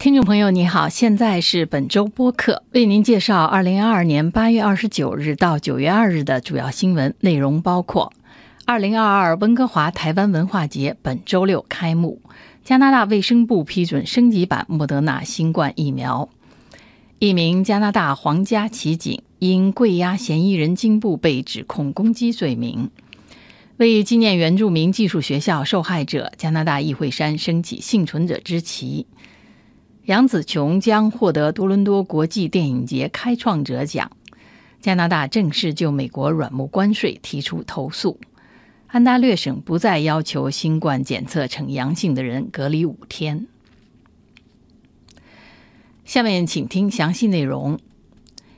听众朋友，你好，现在是本周播客，为您介绍二零二二年八月二十九日到九月二日的主要新闻内容，包括：二零二二温哥华台湾文化节本周六开幕；加拿大卫生部批准升级版莫德纳新冠疫苗；一名加拿大皇家骑警因跪压嫌疑人颈部被指控攻击罪名；为纪念原住民技术学校受害者，加拿大议会山升起幸存者之旗。杨紫琼将获得多伦多国际电影节开创者奖。加拿大正式就美国软木关税提出投诉。安大略省不再要求新冠检测呈阳性的人隔离五天。下面请听详细内容。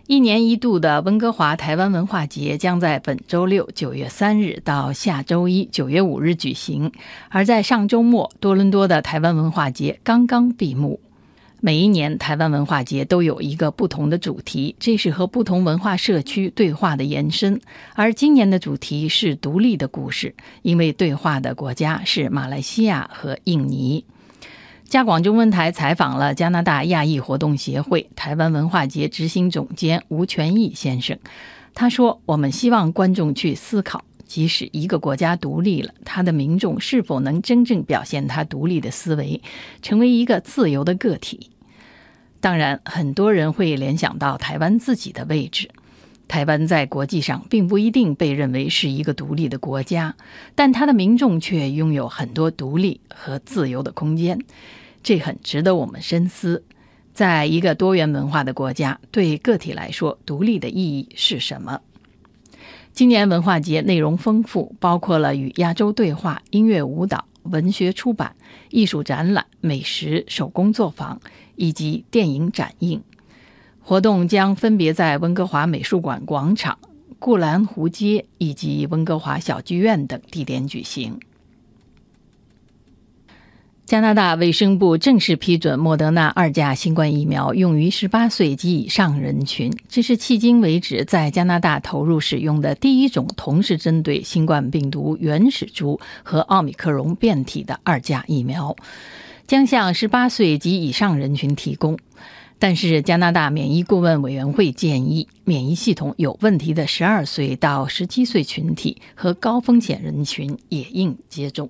一年一度的温哥华台湾文化节将在本周六九月三日到下周一九月五日举行。而在上周末，多伦多的台湾文化节刚刚闭幕。每一年台湾文化节都有一个不同的主题，这是和不同文化社区对话的延伸。而今年的主题是独立的故事，因为对话的国家是马来西亚和印尼。加广中文台采访了加拿大亚裔活动协会台湾文化节执行总监吴全义先生，他说：“我们希望观众去思考。”即使一个国家独立了，他的民众是否能真正表现他独立的思维，成为一个自由的个体？当然，很多人会联想到台湾自己的位置。台湾在国际上并不一定被认为是一个独立的国家，但他的民众却拥有很多独立和自由的空间，这很值得我们深思。在一个多元文化的国家，对个体来说，独立的意义是什么？今年文化节内容丰富，包括了与亚洲对话、音乐、舞蹈、文学出版、艺术展览、美食、手工作坊以及电影展映。活动将分别在温哥华美术馆广场、固兰湖街以及温哥华小剧院等地点举行。加拿大卫生部正式批准莫德纳二价新冠疫苗用于十八岁及以上人群，这是迄今为止在加拿大投入使用的第一种同时针对新冠病毒原始株和奥密克戎变体的二价疫苗，将向十八岁及以上人群提供。但是，加拿大免疫顾问委员会建议，免疫系统有问题的十二岁到十七岁群体和高风险人群也应接种。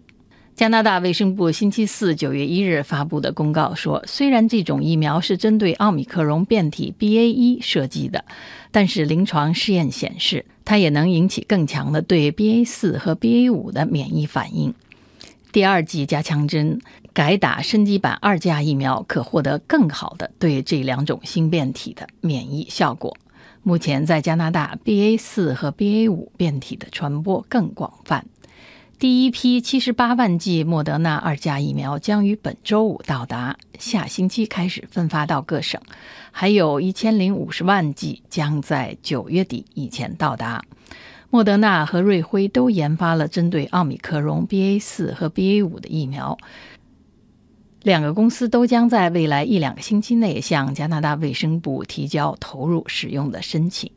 加拿大卫生部星期四九月一日发布的公告说，虽然这种疫苗是针对奥密克戎变体 BA 一设计的，但是临床试验显示，它也能引起更强的对 BA 四和 BA 五的免疫反应。第二剂加强针改打升级版二价疫苗，可获得更好的对这两种新变体的免疫效果。目前在加拿大，BA 四和 BA 五变体的传播更广泛。第一批七十八万剂莫德纳二价疫苗将于本周五到达，下星期开始分发到各省，还有一千零五十万剂将在九月底以前到达。莫德纳和瑞辉都研发了针对奥密克戎 BA 四和 BA 五的疫苗，两个公司都将在未来一两个星期内向加拿大卫生部提交投入使用的申请。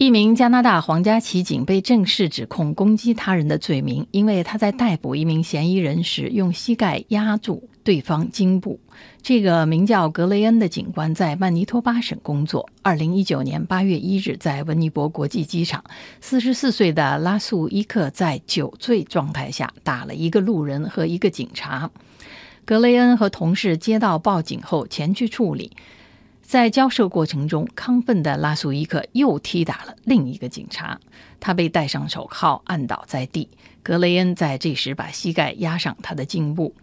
一名加拿大皇家骑警被正式指控攻击他人的罪名，因为他在逮捕一名嫌疑人时用膝盖压住对方颈部。这个名叫格雷恩的警官在曼尼托巴省工作。二零一九年八月一日，在温尼伯国际机场，四十四岁的拉素伊克在酒醉状态下打了一个路人和一个警察。格雷恩和同事接到报警后前去处理。在交涉过程中，亢奋的拉苏伊克又踢打了另一个警察，他被戴上手铐，按倒在地。格雷恩在这时把膝盖压上他的颈部，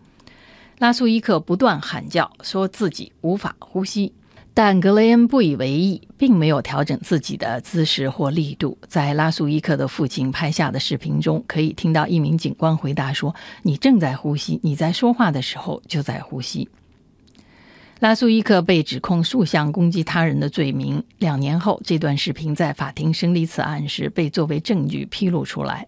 拉苏伊克不断喊叫，说自己无法呼吸，但格雷恩不以为意，并没有调整自己的姿势或力度。在拉苏伊克的父亲拍下的视频中，可以听到一名警官回答说：“你正在呼吸，你在说话的时候就在呼吸。”拉苏伊克被指控数项攻击他人的罪名。两年后，这段视频在法庭审理此案时被作为证据披露出来。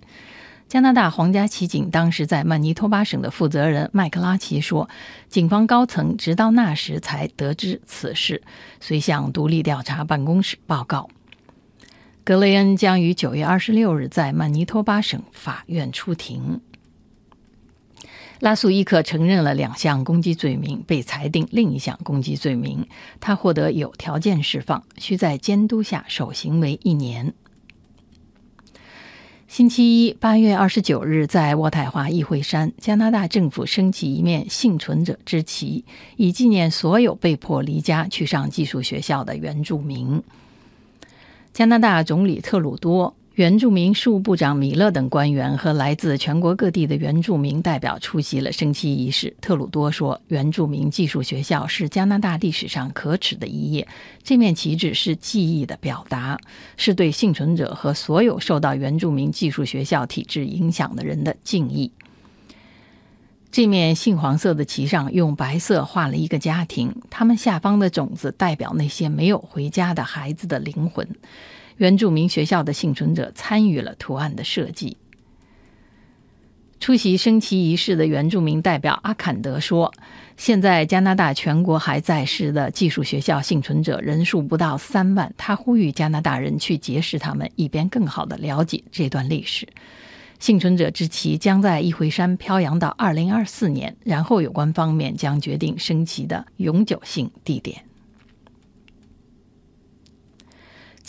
加拿大皇家骑警当时在曼尼托巴省的负责人麦克拉奇说：“警方高层直到那时才得知此事，遂向独立调查办公室报告。”格雷恩将于九月二十六日在曼尼托巴省法院出庭。拉苏伊克承认了两项攻击罪名，被裁定另一项攻击罪名，他获得有条件释放，需在监督下守行为一年。星期一，八月二十九日，在渥太华议会山，加拿大政府升起一面幸存者之旗，以纪念所有被迫离家去上寄宿学校的原住民。加拿大总理特鲁多。原住民事务部长米勒等官员和来自全国各地的原住民代表出席了升旗仪式。特鲁多说：“原住民寄宿学校是加拿大历史上可耻的一页。这面旗帜是记忆的表达，是对幸存者和所有受到原住民寄宿学校体制影响的人的敬意。”这面杏黄色的旗上用白色画了一个家庭，他们下方的种子代表那些没有回家的孩子的灵魂。原住民学校的幸存者参与了图案的设计。出席升旗仪式的原住民代表阿坎德说：“现在加拿大全国还在世的寄宿学校幸存者人数不到三万。他呼吁加拿大人去结识他们，以便更好的了解这段历史。幸存者之旗将在一回山飘扬到二零二四年，然后有关方面将决定升旗的永久性地点。”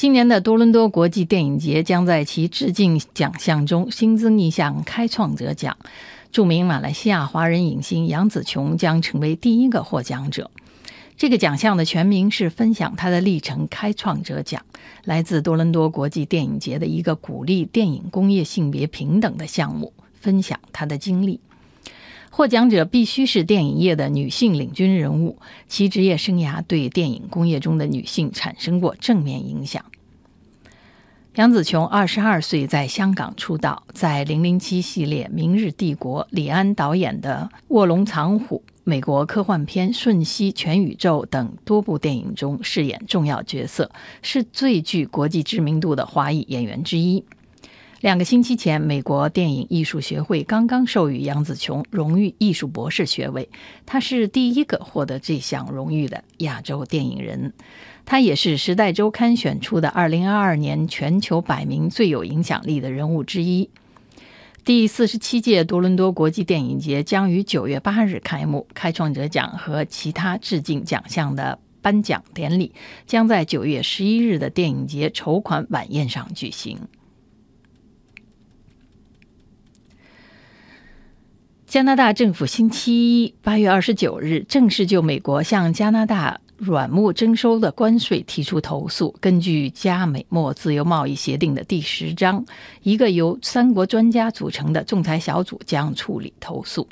今年的多伦多国际电影节将在其致敬奖项中新增一项开创者奖，著名马来西亚华人影星杨紫琼将成为第一个获奖者。这个奖项的全名是“分享他的历程开创者奖”，来自多伦多国际电影节的一个鼓励电影工业性别平等的项目，分享他的经历。获奖者必须是电影业的女性领军人物，其职业生涯对电影工业中的女性产生过正面影响。杨紫琼二十二岁在香港出道，在《零零七》系列、《明日帝国》李安导演的《卧龙藏虎》、美国科幻片《瞬息全宇宙》等多部电影中饰演重要角色，是最具国际知名度的华裔演员之一。两个星期前，美国电影艺术学会刚刚授予杨紫琼荣誉艺术博士学位，她是第一个获得这项荣誉的亚洲电影人。她也是《时代周刊》选出的2022年全球百名最有影响力的人物之一。第四十七届多伦多国际电影节将于9月8日开幕，开创者奖和其他致敬奖项的颁奖典礼将在9月11日的电影节筹款晚宴上举行。加拿大政府星期一八月二十九日正式就美国向加拿大软木征收的关税提出投诉。根据加美墨自由贸易协定的第十章，一个由三国专家组成的仲裁小组将处理投诉。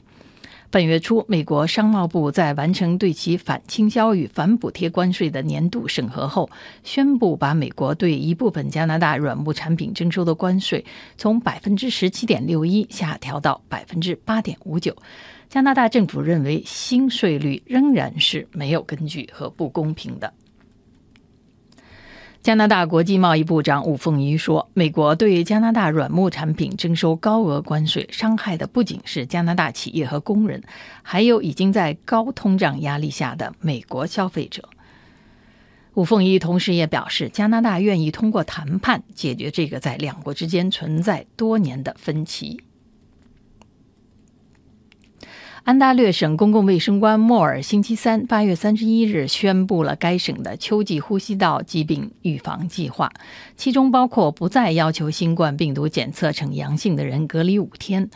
本月初，美国商贸部在完成对其反倾销与反补贴关税的年度审核后，宣布把美国对一部分加拿大软木产品征收的关税从百分之十七点六一下调到百分之八点五九。加拿大政府认为新税率仍然是没有根据和不公平的。加拿大国际贸易部长伍凤仪说：“美国对加拿大软木产品征收高额关税，伤害的不仅是加拿大企业和工人，还有已经在高通胀压力下的美国消费者。”伍凤仪同时也表示，加拿大愿意通过谈判解决这个在两国之间存在多年的分歧。安大略省公共卫生官莫尔星期三八月三十一日宣布了该省的秋季呼吸道疾病预防计划，其中包括不再要求新冠病毒检测呈阳性的人隔离五天。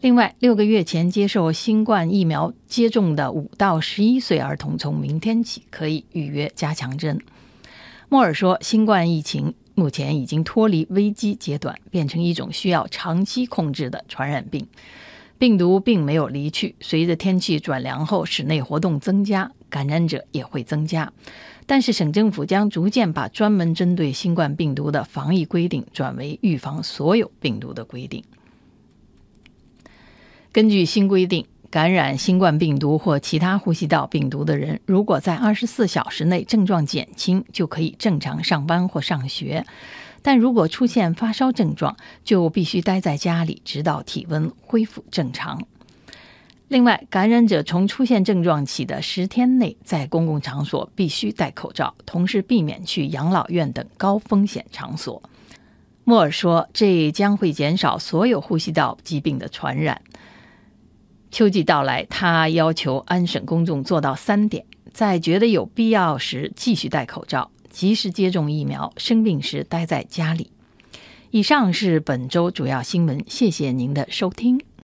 另外，六个月前接受新冠疫苗接种的五到十一岁儿童，从明天起可以预约加强针。莫尔说，新冠疫情目前已经脱离危机阶段，变成一种需要长期控制的传染病。病毒并没有离去，随着天气转凉后，室内活动增加，感染者也会增加。但是，省政府将逐渐把专门针对新冠病毒的防疫规定转为预防所有病毒的规定。根据新规定，感染新冠病毒或其他呼吸道病毒的人，如果在二十四小时内症状减轻，就可以正常上班或上学。但如果出现发烧症状，就必须待在家里，直到体温恢复正常。另外，感染者从出现症状起的十天内，在公共场所必须戴口罩，同时避免去养老院等高风险场所。莫尔说，这将会减少所有呼吸道疾病的传染。秋季到来，他要求安省公众做到三点：在觉得有必要时继续戴口罩，及时接种疫苗，生病时待在家里。以上是本周主要新闻，谢谢您的收听。